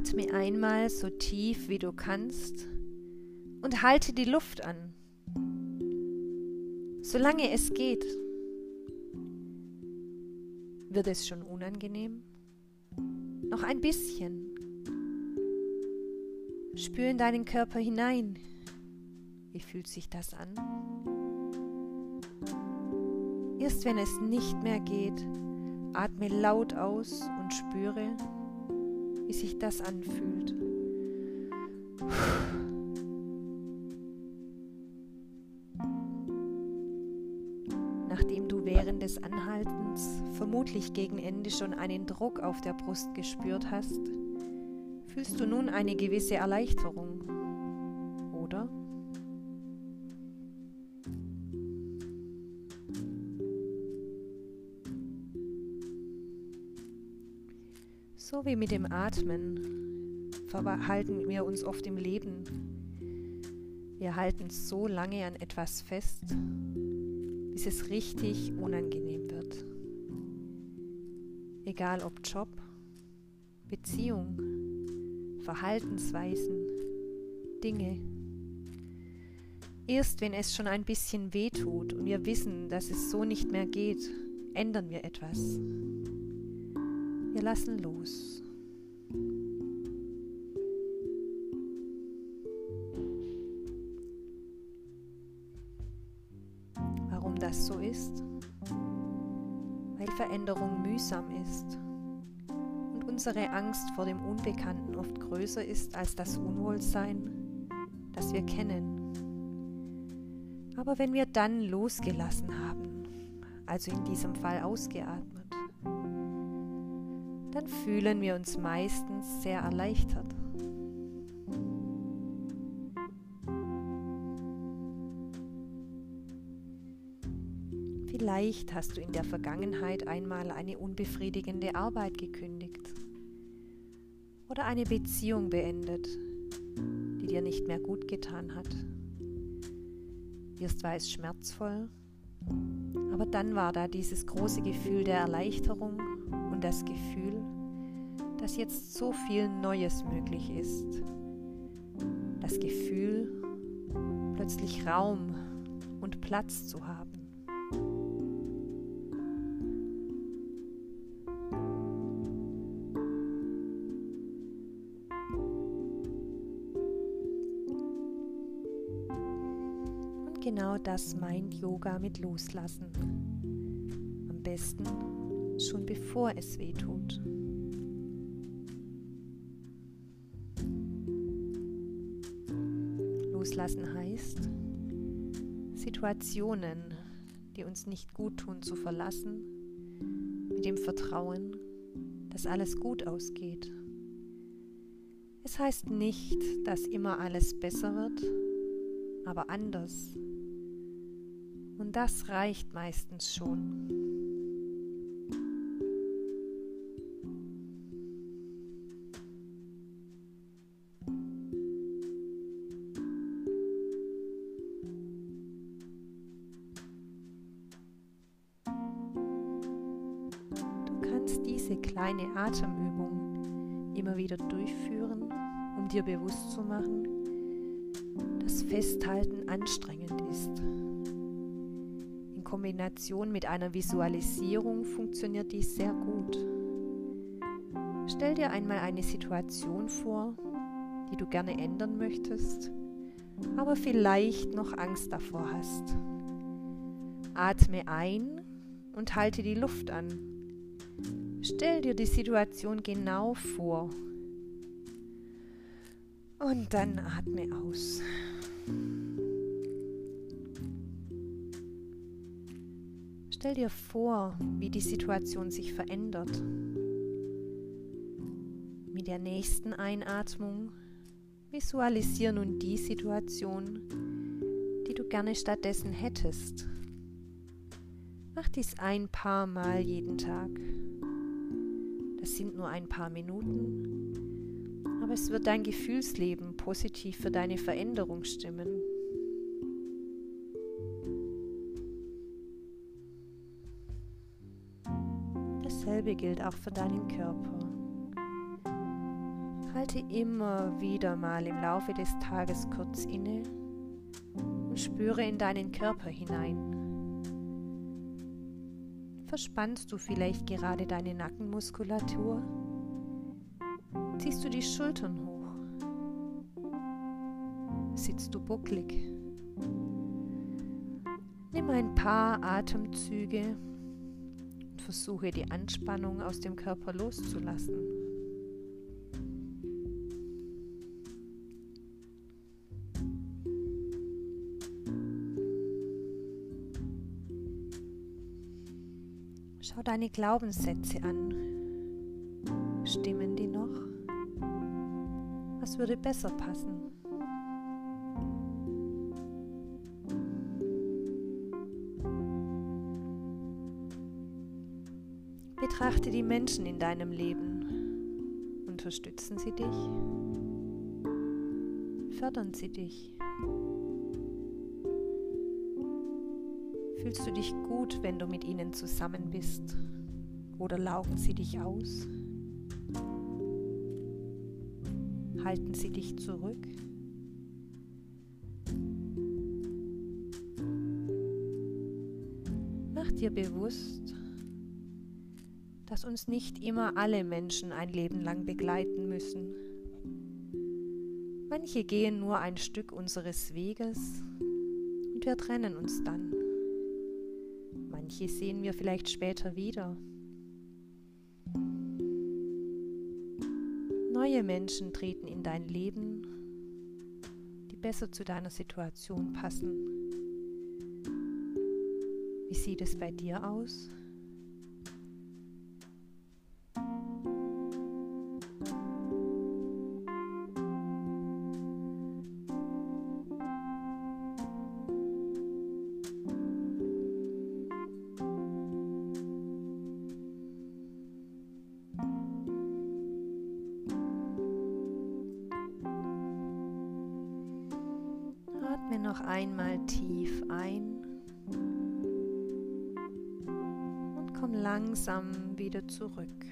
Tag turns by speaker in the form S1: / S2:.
S1: Atme einmal so tief wie du kannst und halte die Luft an, solange es geht. Wird es schon unangenehm? Noch ein bisschen. Spür in deinen Körper hinein. Wie fühlt sich das an? Erst wenn es nicht mehr geht, atme laut aus und spüre, wie sich das anfühlt. Nachdem du während des Anhaltens vermutlich gegen Ende schon einen Druck auf der Brust gespürt hast, fühlst du nun eine gewisse Erleichterung, So wie mit dem Atmen verhalten wir uns oft im Leben. Wir halten so lange an etwas fest, bis es richtig unangenehm wird. Egal ob Job, Beziehung, Verhaltensweisen, Dinge. Erst wenn es schon ein bisschen weh tut und wir wissen, dass es so nicht mehr geht, ändern wir etwas. Wir lassen los. Warum das so ist? Weil Veränderung mühsam ist und unsere Angst vor dem Unbekannten oft größer ist als das Unwohlsein, das wir kennen. Aber wenn wir dann losgelassen haben, also in diesem Fall ausgeatmet, dann fühlen wir uns meistens sehr erleichtert. Vielleicht hast du in der Vergangenheit einmal eine unbefriedigende Arbeit gekündigt oder eine Beziehung beendet, die dir nicht mehr gut getan hat. Erst war es schmerzvoll, aber dann war da dieses große Gefühl der Erleichterung und das Gefühl, dass jetzt so viel Neues möglich ist. Das Gefühl, plötzlich Raum und Platz zu haben. Und genau das meint Yoga mit Loslassen. Am besten schon bevor es weh tut. Loslassen heißt, Situationen, die uns nicht gut tun, zu verlassen, mit dem Vertrauen, dass alles gut ausgeht. Es heißt nicht, dass immer alles besser wird, aber anders. Und das reicht meistens schon. Diese kleine Atemübung immer wieder durchführen, um dir bewusst zu machen, dass Festhalten anstrengend ist. In Kombination mit einer Visualisierung funktioniert dies sehr gut. Stell dir einmal eine Situation vor, die du gerne ändern möchtest, aber vielleicht noch Angst davor hast. Atme ein und halte die Luft an. Stell dir die Situation genau vor. Und dann atme aus. Stell dir vor, wie die Situation sich verändert. Mit der nächsten Einatmung visualisiere nun die Situation, die du gerne stattdessen hättest. Mach dies ein paar Mal jeden Tag. Das sind nur ein paar Minuten, aber es wird dein Gefühlsleben positiv für deine Veränderung stimmen. Dasselbe gilt auch für deinen Körper. Halte Halte immer wieder mal im Laufe des Tages kurz inne und spüre in deinen Körper hinein. Verspannst du vielleicht gerade deine Nackenmuskulatur? Ziehst du die Schultern hoch? Sitzt du bucklig? Nimm ein paar Atemzüge und versuche die Anspannung aus dem Körper loszulassen. Schau deine Glaubenssätze an. Stimmen die noch? Was würde besser passen? Betrachte die Menschen in deinem Leben. Unterstützen sie dich? Fördern sie dich? Fühlst du dich gut, wenn du mit ihnen zusammen bist? Oder laugen sie dich aus? Halten sie dich zurück? Mach dir bewusst, dass uns nicht immer alle Menschen ein Leben lang begleiten müssen. Manche gehen nur ein Stück unseres Weges und wir trennen uns dann. Manche sehen wir vielleicht später wieder. Neue Menschen treten in dein Leben, die besser zu deiner Situation passen. Wie sieht es bei dir aus? Atme noch einmal tief ein und komm langsam wieder zurück.